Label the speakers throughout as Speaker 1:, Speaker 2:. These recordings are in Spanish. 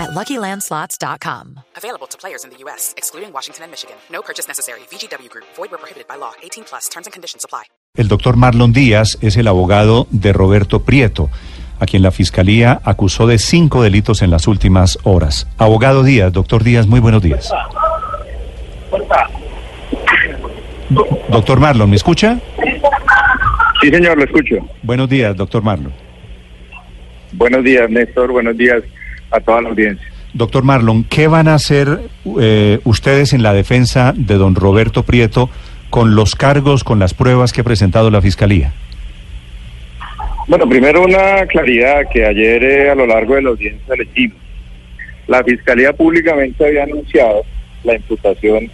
Speaker 1: at LuckyLandSlots.com.
Speaker 2: Available to players in the U.S., excluding Washington and Michigan. No purchase necessary. VGW Group. Void where prohibited by law. 18 plus. Terms and conditions apply.
Speaker 3: El doctor Marlon Díaz es el abogado de Roberto Prieto, a quien la Fiscalía acusó de cinco delitos en las últimas horas. Abogado Díaz, doctor Díaz, muy buenos días. Do- doctor Marlon, ¿me escucha?
Speaker 4: Sí, señor, lo escucho.
Speaker 3: Buenos días, doctor Marlon.
Speaker 4: Buenos días, Néstor. Buenos días a toda la audiencia.
Speaker 3: Doctor Marlon, ¿qué van a hacer eh, ustedes en la defensa de don Roberto Prieto con los cargos, con las pruebas que ha presentado la Fiscalía?
Speaker 4: Bueno, primero una claridad que ayer eh, a lo largo de la audiencia le hicimos. La Fiscalía públicamente había anunciado la imputación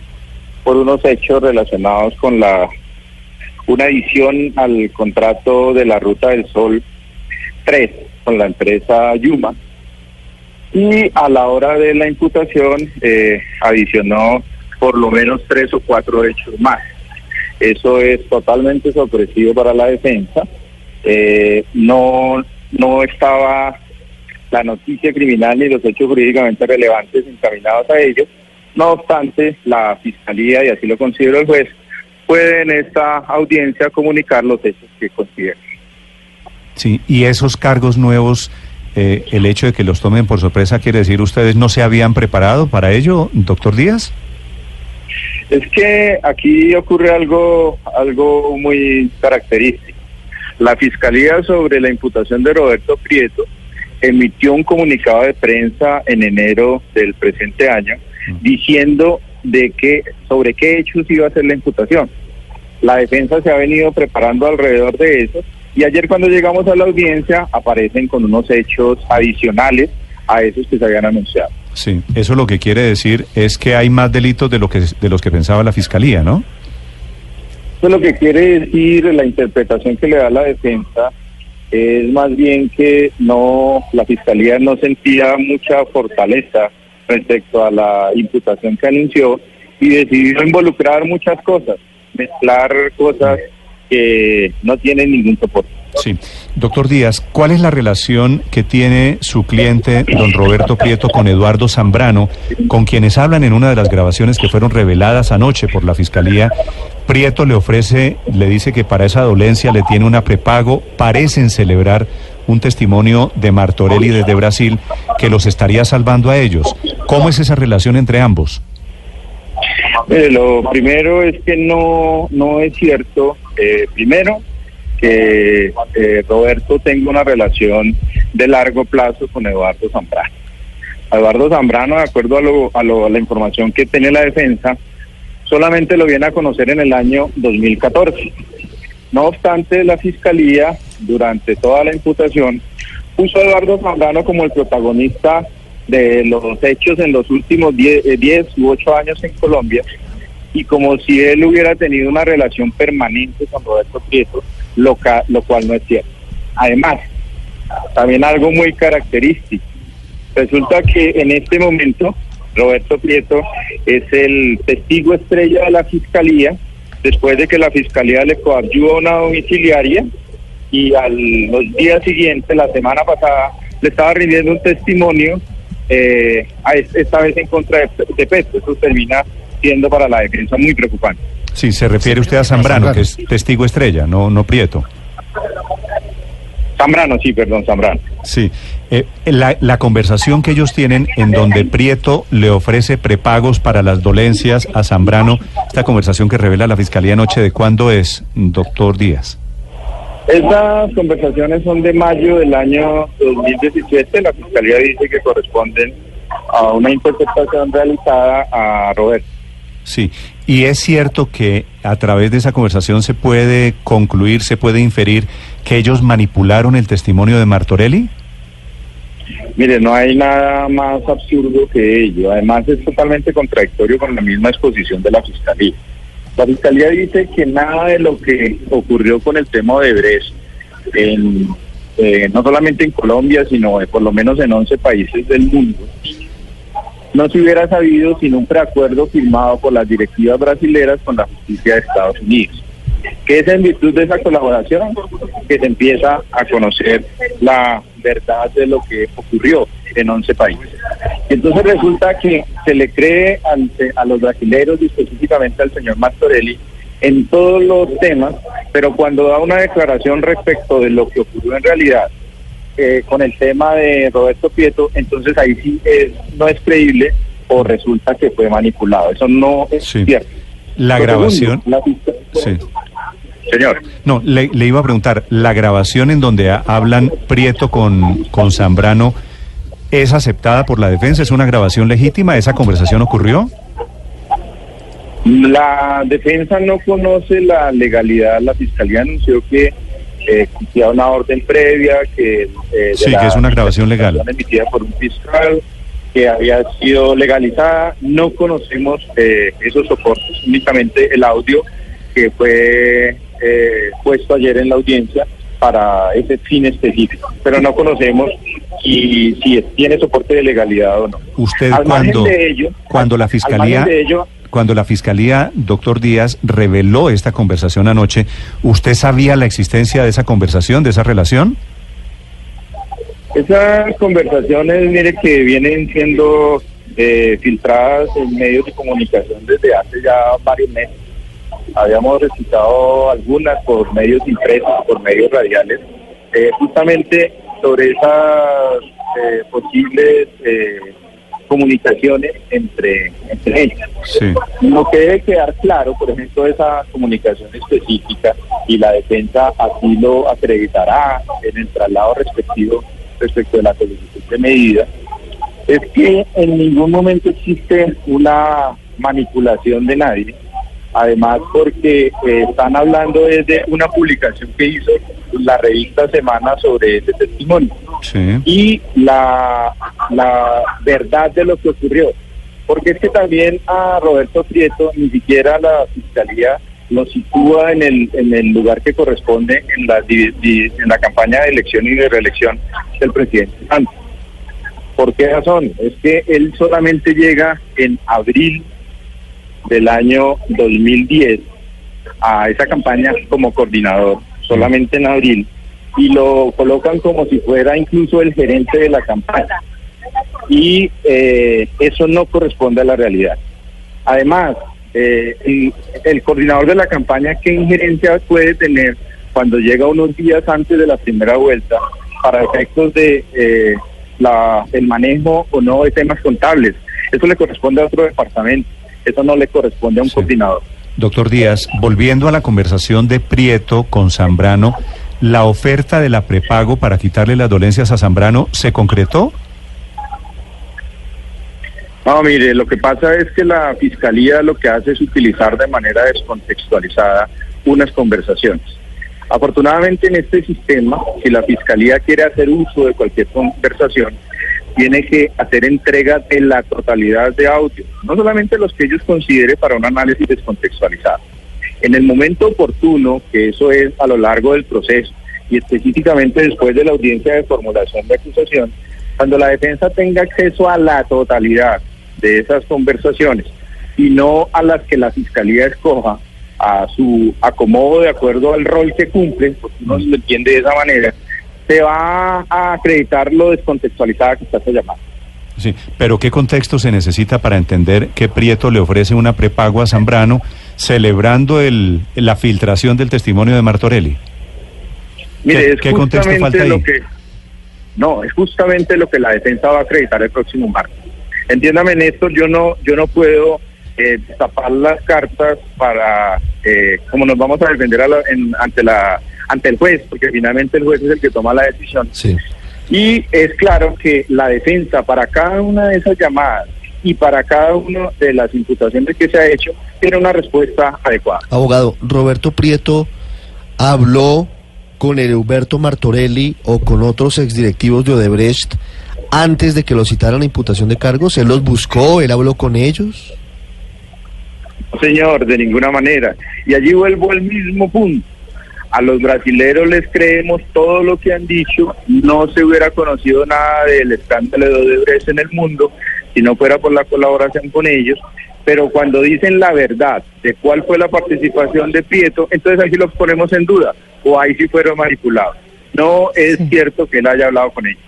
Speaker 4: por unos hechos relacionados con la una adición al contrato de la Ruta del Sol 3 con la empresa Yuma y a la hora de la imputación eh, adicionó por lo menos tres o cuatro hechos más. Eso es totalmente sorpresivo para la defensa. Eh, no, no estaba la noticia criminal ni los hechos jurídicamente relevantes encaminados a ellos. No obstante, la Fiscalía, y así lo considera el juez, puede en esta audiencia comunicar los hechos que considera.
Speaker 3: Sí, y esos cargos nuevos, eh, el hecho de que los tomen por sorpresa, quiere decir ustedes no se habían preparado para ello, doctor Díaz.
Speaker 4: Es que aquí ocurre algo, algo muy característico. La Fiscalía sobre la imputación de Roberto Prieto emitió un comunicado de prensa en enero del presente año diciendo de que sobre qué hechos iba a ser la imputación. La defensa se ha venido preparando alrededor de eso y ayer cuando llegamos a la audiencia aparecen con unos hechos adicionales a esos que se habían anunciado.
Speaker 3: Sí, eso lo que quiere decir es que hay más delitos de lo que de los que pensaba la fiscalía, ¿no?
Speaker 4: Eso lo que quiere decir la interpretación que le da la defensa es más bien que no la fiscalía no sentía mucha fortaleza respecto a la imputación que anunció y decidió involucrar muchas cosas, mezclar cosas que no tienen ningún soporte.
Speaker 3: Sí. Doctor Díaz, ¿cuál es la relación que tiene su cliente, don Roberto Prieto, con Eduardo Zambrano, con quienes hablan en una de las grabaciones que fueron reveladas anoche por la Fiscalía? Prieto le ofrece, le dice que para esa dolencia le tiene una prepago, parecen celebrar un testimonio de Martorelli desde Brasil que los estaría salvando a ellos. ¿Cómo es esa relación entre ambos?
Speaker 4: Lo primero es que no, no es cierto, eh, primero, que eh, Roberto tenga una relación de largo plazo con Eduardo Zambrano. Eduardo Zambrano, de acuerdo a, lo, a, la información que tiene la defensa, solamente lo viene a conocer en el año 2014. No obstante, la Fiscalía, durante toda la imputación, puso a Eduardo Zambrano como el protagonista de los hechos en los últimos 10, 10 u 8 años en Colombia y como si él hubiera tenido una relación permanente con Roberto Prieto, lo, lo cual no es cierto. Además, también algo muy característico, resulta que en este momento Roberto Prieto es el testigo estrella de la Fiscalía, después de que la Fiscalía le coadyuva una domiciliaria y a los días siguientes, la semana pasada, le estaba rindiendo un testimonio, eh, esta vez en contra de, de Petro. Eso termina siendo para la defensa muy preocupante.
Speaker 3: Sí, se refiere usted a Zambrano, que es testigo estrella, no, no Prieto.
Speaker 4: Zambrano, sí, perdón, Zambrano.
Speaker 3: Sí, eh, la, la, conversación que ellos tienen en donde Prieto le ofrece prepagos para las dolencias a Zambrano, esta conversación que revela la Fiscalía anoche, ¿de cuándo es, doctor Díaz?
Speaker 4: Estas conversaciones son de mayo del año 2017. La Fiscalía dice que corresponden a una interpretación realizada a Roberto.
Speaker 3: Sí, y es cierto que a través de esa conversación se puede concluir, se puede inferir que ellos manipularon el testimonio de Martorelli.
Speaker 4: Mire, no hay nada más absurdo que ello. Además, es totalmente contradictorio con la misma exposición de la Fiscalía. La fiscalía dice que nada de lo que ocurrió con el tema de Brecht, en, eh, no solamente en Colombia, sino por lo menos en 11 países del mundo, no se hubiera sabido sin un preacuerdo firmado por las directivas brasileras con la justicia de Estados Unidos que es en virtud de esa colaboración que se empieza a conocer la verdad de lo que ocurrió en 11 países. Entonces resulta que se le cree a los brasileños y específicamente al señor Martorelli en todos los temas, pero cuando da una declaración respecto de lo que ocurrió en realidad eh, con el tema de Roberto Prieto, entonces ahí sí no es creíble o resulta que fue manipulado. Eso no es cierto.
Speaker 3: La grabación. sí.
Speaker 4: Señor.
Speaker 3: No, le, iba a preguntar, ¿la grabación en donde hablan Prieto con, con Zambrano es aceptada por la defensa? ¿Es una grabación legítima? ¿Esa conversación ocurrió?
Speaker 4: La defensa no conoce la legalidad. La fiscalía anunció que eh, existía una orden previa que...
Speaker 3: Eh, sí, que es una grabación legal.
Speaker 4: Emitida por un fiscal que había sido legalizada. No conocemos eh, esos soportes, únicamente el audio que fue eh, puesto ayer en la audiencia para ese fin específico, pero no conocemos si, si tiene soporte de legalidad o no.
Speaker 3: Usted cuando, cuando la fiscalía cuando la fiscalía, doctor Díaz, reveló esta conversación anoche, ¿usted sabía la existencia de esa conversación, de esa relación?
Speaker 4: Esas conversaciones, mire, que vienen siendo eh, filtradas en medios de comunicación desde hace ya varios meses habíamos recitado algunas por medios impresos, por medios radiales, eh, justamente sobre esas eh, posibles eh, comunicaciones entre, entre ellas. Lo que debe quedar claro, por ejemplo, esa comunicación específica y la defensa así lo acreditará en el traslado respectivo respecto de la solicitud de medida, es que en ningún momento existe una manipulación de nadie además porque eh, están hablando desde una publicación que hizo la revista Semana sobre ese testimonio y la, la verdad de lo que ocurrió. Porque es que también a Roberto Prieto ni siquiera la fiscalía lo sitúa en el, en el lugar que corresponde en la, en la campaña de elección y de reelección del presidente Santos. ¿Por qué razón? Es que él solamente llega en abril del año 2010 a esa campaña como coordinador, solamente en abril, y lo colocan como si fuera incluso el gerente de la campaña. Y eh, eso no corresponde a la realidad. Además, eh, el, coordinador de la campaña, ¿qué injerencia puede tener cuando llega unos días antes de la primera vuelta para efectos de eh, la, el manejo o no de temas contables? Eso le corresponde a otro departamento. Eso no le corresponde a un coordinador.
Speaker 3: Doctor Díaz, volviendo a la conversación de Prieto con Zambrano, ¿la oferta de la prepago para quitarle las dolencias a Zambrano se concretó?
Speaker 4: No, mire, lo que pasa es que la fiscalía lo que hace es utilizar de manera descontextualizada unas conversaciones. Afortunadamente en este sistema, si la fiscalía quiere hacer uso de cualquier conversación, tiene que hacer entrega de la totalidad de audio, no solamente los que ellos considere para un análisis descontextualizado. En el momento oportuno, que eso es a lo largo del proceso, y específicamente después de la audiencia de formulación de acusación, cuando la defensa tenga acceso a la totalidad de esas conversaciones y no a las que la fiscalía escoja a su acomodo de acuerdo al rol que cumple, porque uno se entiende de esa manera, se va a acreditar lo descontextualizada que está esa llamada.
Speaker 3: Sí, pero ¿qué contexto se necesita para entender que Prieto le ofrece una prepago a Zambrano celebrando el, la filtración del testimonio de Martorelli?
Speaker 4: Mire, ¿Qué, contexto falta ahí? Lo que, no, es justamente lo que la defensa va a acreditar el próximo martes. Entiéndame, Néstor, yo no, yo no puedo eh, tapar las cartas para, eh, como nos vamos a defender ante la ante el juez, porque finalmente el juez es el que toma la decisión. Y es claro que la defensa para cada una de esas llamadas y para cada una de las imputaciones que se ha hecho tiene una respuesta adecuada.
Speaker 5: Abogado, Roberto Prieto habló con el Huberto Martorelli o con otros exdirectivos de Odebrecht antes de que lo citaran la imputación de cargos? ¿Él los buscó? ¿Él habló con ellos?
Speaker 4: señor, de ninguna manera. Y allí vuelvo al mismo punto. A los brasileros les creemos todo lo que han dicho, no se hubiera conocido nada del escándalo de Odebrecht en el mundo si no fuera por la colaboración con ellos, pero cuando dicen la verdad de cuál fue la participación de Prieto, entonces ahí los ponemos en duda, o ahí sí fueron manipulados. No es cierto que él haya hablado con ellos.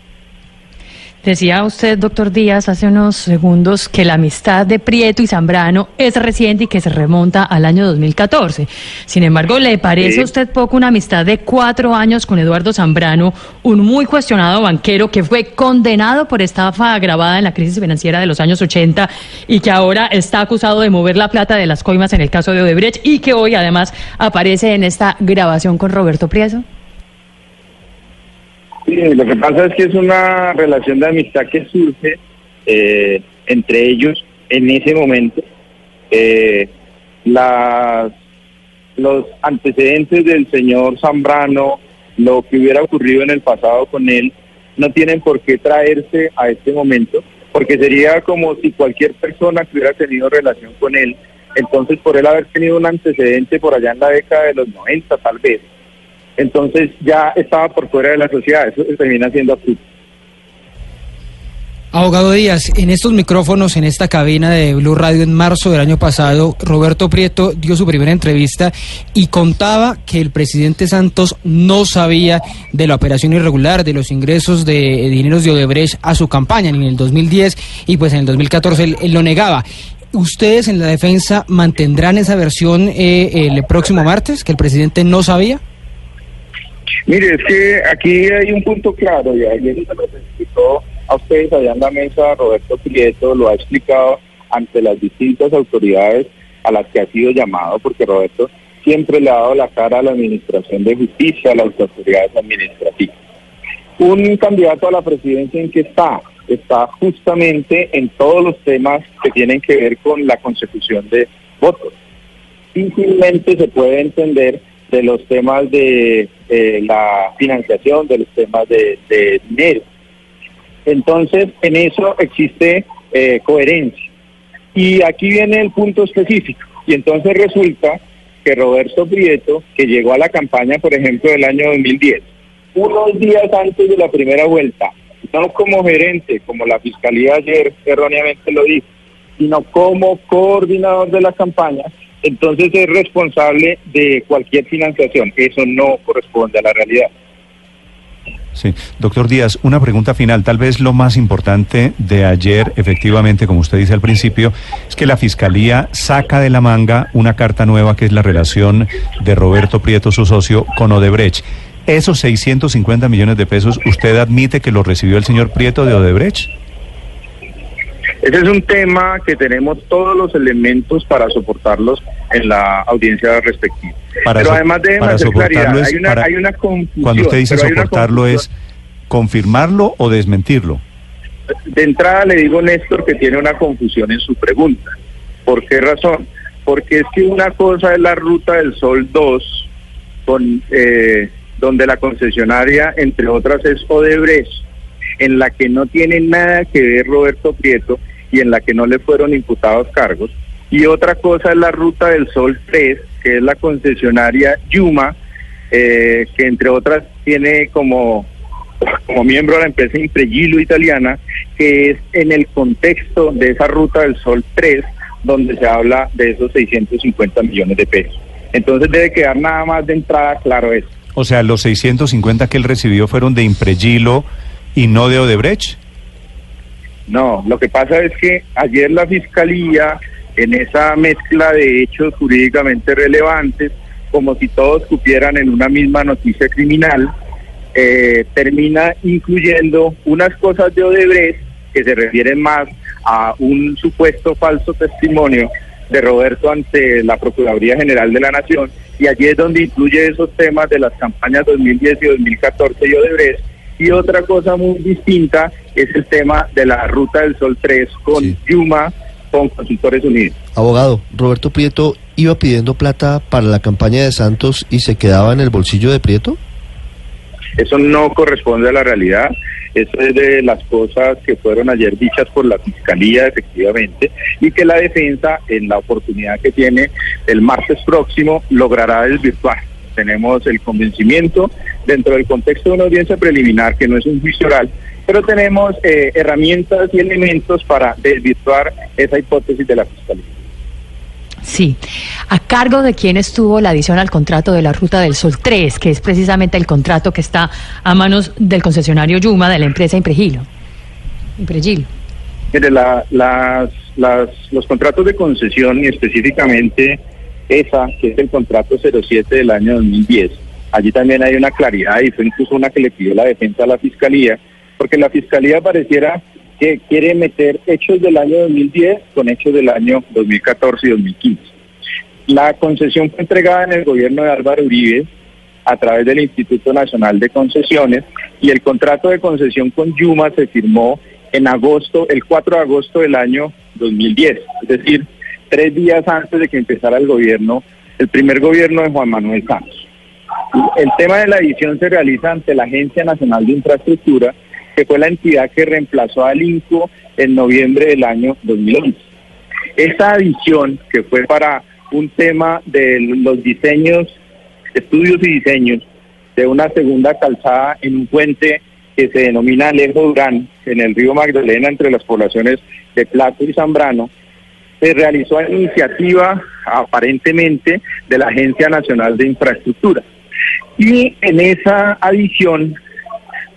Speaker 6: Decía usted, doctor Díaz, hace unos segundos que la amistad de Prieto y Zambrano es reciente y que se remonta al año 2014. Sin embargo, ¿le parece a usted poco una amistad de cuatro años con Eduardo Zambrano, un muy cuestionado banquero que fue condenado por estafa agravada en la crisis financiera de los años 80 y que ahora está acusado de mover la plata de las coimas en el caso de Odebrecht y que hoy además aparece en esta grabación con Roberto Prieto?
Speaker 4: Lo que pasa es que es una relación de amistad que surge eh, entre ellos en ese momento. Eh, las, los antecedentes del señor Zambrano, lo que hubiera ocurrido en el pasado con él, no tienen por qué traerse a este momento, porque sería como si cualquier persona que hubiera tenido relación con él, entonces por él haber tenido un antecedente por allá en la década de los 90 tal vez, entonces ya estaba por fuera de la sociedad, eso termina siendo absurdo.
Speaker 7: Abogado Díaz, en estos micrófonos, en esta cabina de Blue Radio en marzo del año pasado, Roberto Prieto dio su primera entrevista y contaba que el presidente Santos no sabía de la operación irregular, de los ingresos de dineros de Odebrecht a su campaña ni en el 2010 y pues en el 2014 él, él lo negaba. ¿Ustedes en la defensa mantendrán esa versión eh, el próximo martes, que el presidente no sabía?
Speaker 4: Mire, es que aquí hay un punto claro, y ayer se lo explicó a ustedes allá en la mesa, Roberto Prieto lo ha explicado ante las distintas autoridades a las que ha sido llamado, porque Roberto siempre le ha dado la cara a la Administración de Justicia, a las autoridades administrativas. Un candidato a la presidencia en que está, está justamente en todos los temas que tienen que ver con la consecución de votos. Difícilmente se puede entender de los temas de la financiación, de los temas de, dinero. Entonces, en eso existe eh, coherencia. Y aquí viene el punto específico. Y entonces resulta que Roberto Prieto, que llegó a la campaña, por ejemplo, del año 2010, unos días antes de la primera vuelta, no como gerente, como la Fiscalía ayer erróneamente lo dijo, sino como coordinador de la campaña, entonces es responsable de cualquier financiación. Eso no corresponde a la realidad.
Speaker 3: Sí, doctor Díaz, una pregunta final. Tal vez lo más importante de ayer, efectivamente, como usted dice al principio, es que la Fiscalía saca de la manga una carta nueva que es la relación de Roberto Prieto, su socio, con Odebrecht. ¿Esos 650 millones de pesos, usted admite que los recibió el señor Prieto de Odebrecht?
Speaker 4: Ese es un tema que tenemos todos los elementos para soportarlos en la audiencia respectiva.
Speaker 3: Pero además de hacer claridad, hay una, hay una confusión. Cuando usted dice soportarlo es confirmarlo o desmentirlo.
Speaker 4: De entrada le digo, Néstor, que tiene una confusión en su pregunta. ¿Por qué razón? Porque es que una cosa es la Ruta del Sol 2, con, eh, donde la concesionaria, entre otras, es Odebrecht, en la que no tiene nada que ver Roberto Prieto y en la que no le fueron imputados cargos. Y otra cosa es la Ruta del Sol 3, que es la concesionaria Yuma, eh, que entre otras tiene como, como miembro de la empresa Impregilo italiana, que es en el contexto de esa Ruta del Sol 3 donde se habla de esos 650 millones de pesos. Entonces debe quedar nada más de entrada claro eso.
Speaker 3: O sea, los 650 que él recibió fueron de Impregilo y no de Odebrecht.
Speaker 4: No, lo que pasa es que ayer la Fiscalía, en esa mezcla de hechos jurídicamente relevantes, como si todos cupieran en una misma noticia criminal, eh, termina incluyendo unas cosas de Odebrecht que se refieren más a un supuesto falso testimonio de Roberto ante la Procuraduría General de la Nación, y allí es donde incluye esos temas de las campañas 2010 y 2014 y Odebrecht, y otra cosa muy distinta es el tema de la Ruta del Sol 3 con Yuma, con Consultores Unidos.
Speaker 5: Abogado, Roberto Prieto iba pidiendo plata para la campaña de Santos y se quedaba en el bolsillo de Prieto.
Speaker 4: Eso no corresponde a la realidad. Eso es de las cosas que fueron ayer dichas por la Fiscalía, efectivamente, y que la defensa, en la oportunidad que tiene el martes próximo, logrará desvirtuar. Tenemos el convencimiento dentro del contexto de una audiencia preliminar, que no es un juicio oral, pero tenemos eh, herramientas y elementos para desvirtuar esa hipótesis de la Fiscalía.
Speaker 6: Sí. ¿A cargo de quién estuvo la adición al contrato de la Ruta del Sol 3, que es precisamente el contrato que está a manos del concesionario Yuma de la empresa Impregilo? Impregilo.
Speaker 4: Mire, la, las, las, los contratos de concesión y específicamente esa, que es el contrato 07 del año 2010, allí también hay una claridad y fue incluso una que le pidió la defensa a la Fiscalía, porque la Fiscalía pareciera que quiere meter hechos del año 2010 con hechos del año 2014 y 2015. La concesión fue entregada en el gobierno de Álvaro Uribe a través del Instituto Nacional de Concesiones y el contrato de concesión con Yuma se firmó en agosto, el 4 de agosto del año 2010, es decir, tres días antes de que empezara el gobierno, el primer gobierno de Juan Manuel Santos. El tema de la edición se realiza ante la Agencia Nacional de Infraestructura que fue la entidad que reemplazó al INCO en noviembre del año 2011. Esta adición, que fue para un tema de los diseños, estudios y diseños de una segunda calzada en un puente que se denomina Alejo Durán, en el río Magdalena, entre las poblaciones de Plato y Zambrano, se realizó a iniciativa aparentemente de la Agencia Nacional de Infraestructura. Y en esa adición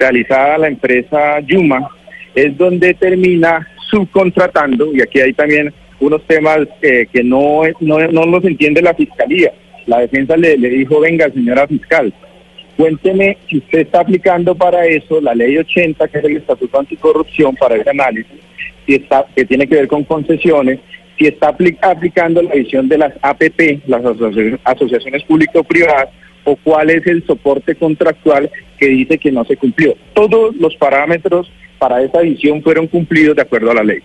Speaker 4: realizada la empresa Yuma, es donde termina subcontratando, y aquí hay también unos temas eh, que no, no, no, los entiende la fiscalía. La defensa le, dijo, venga, señora fiscal, cuénteme si usted está aplicando para eso la ley 80, que es el Estatuto Anticorrupción, para ese análisis, si está, que tiene que ver con concesiones, si está aplicando la visión de las APP, las asociaciones público-privadas, o cuál es el soporte contractual que dice que no se cumplió. Todos los parámetros para esa visión fueron cumplidos de acuerdo a la ley.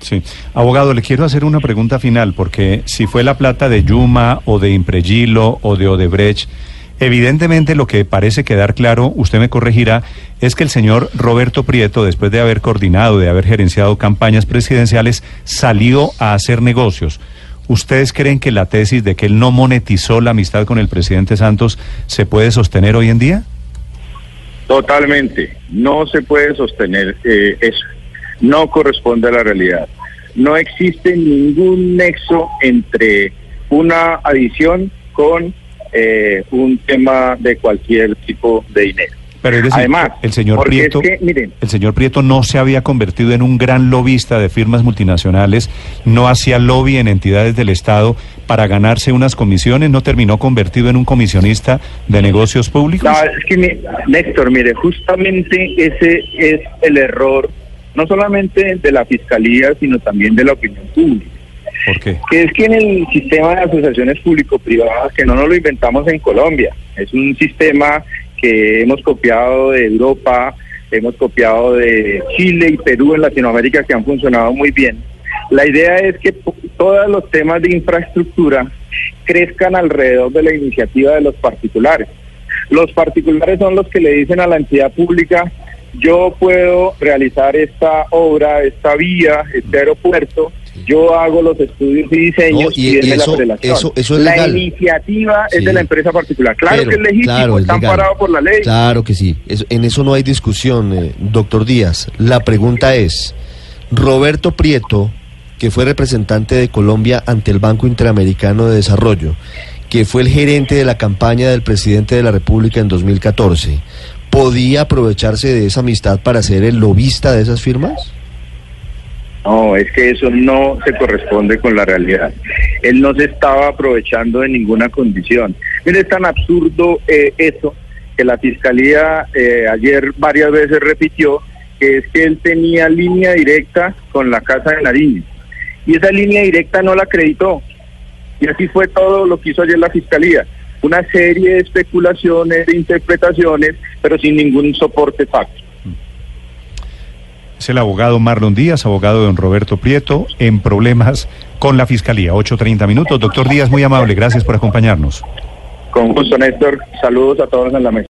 Speaker 3: Sí. Abogado, le quiero hacer una pregunta final, porque si fue la plata de Yuma o de Impregilo o de Odebrecht, evidentemente lo que parece quedar claro, usted me corregirá, es que el señor Roberto Prieto, después de haber coordinado, de haber gerenciado campañas presidenciales, salió a hacer negocios. ¿Ustedes creen que la tesis de que él no monetizó la amistad con el presidente Santos se puede sostener hoy en día?
Speaker 4: Totalmente. No se puede sostener eh, eso. No corresponde a la realidad. No existe ningún nexo entre una adición con eh, un tema de cualquier tipo de dinero.
Speaker 3: Pero Además, el señor Prieto, el señor Prieto no se había convertido en un gran lobista de firmas multinacionales, no hacía lobby en entidades del Estado para ganarse unas comisiones, no terminó convertido en un comisionista de negocios públicos.
Speaker 4: No, es que Néstor, mire, justamente ese es el error, no solamente de la fiscalía, sino también de la opinión pública.
Speaker 3: ¿Por qué?
Speaker 4: Que es que en el sistema de asociaciones público-privadas, que no nos lo inventamos en Colombia, es un sistema que hemos copiado de Europa, hemos copiado de Chile y Perú en Latinoamérica que han funcionado muy bien. La idea es que todos los temas de infraestructura crezcan alrededor de la iniciativa de los particulares. Los particulares son los que le dicen a la entidad pública, yo puedo realizar esta obra, esta vía, este aeropuerto, yo hago los estudios y diseños y, es
Speaker 5: eso,
Speaker 4: la
Speaker 5: eso, es
Speaker 4: La iniciativa es de la empresa particular. Claro que es legítimo, está amparado por la ley.
Speaker 5: Claro que sí, en eso no hay discusión, eh, doctor Díaz. La pregunta es, Roberto Prieto, que fue representante de Colombia ante el Banco Interamericano de Desarrollo, que fue el gerente de la campaña del presidente de la República en 2014, ¿podía aprovecharse de esa amistad para ser el lobista de esas firmas?
Speaker 4: No, es que eso no se corresponde con la realidad. Él no se estaba aprovechando de ninguna condición. Mire, es tan absurdo eh, eso que la Fiscalía eh, ayer varias veces repitió, que es que él tenía línea directa con la Casa de Nariño. Y esa línea directa no la acreditó. Y así fue todo lo que hizo ayer la Fiscalía. Una serie de especulaciones, de interpretaciones, pero sin ningún soporte fáctico.
Speaker 3: Es el abogado Marlon Díaz, abogado de don Roberto Prieto, en problemas con la Fiscalía. 8.30 minutos. Doctor Díaz, muy amable, gracias por acompañarnos.
Speaker 4: Con gusto, Néstor. Saludos a todos en la mesa.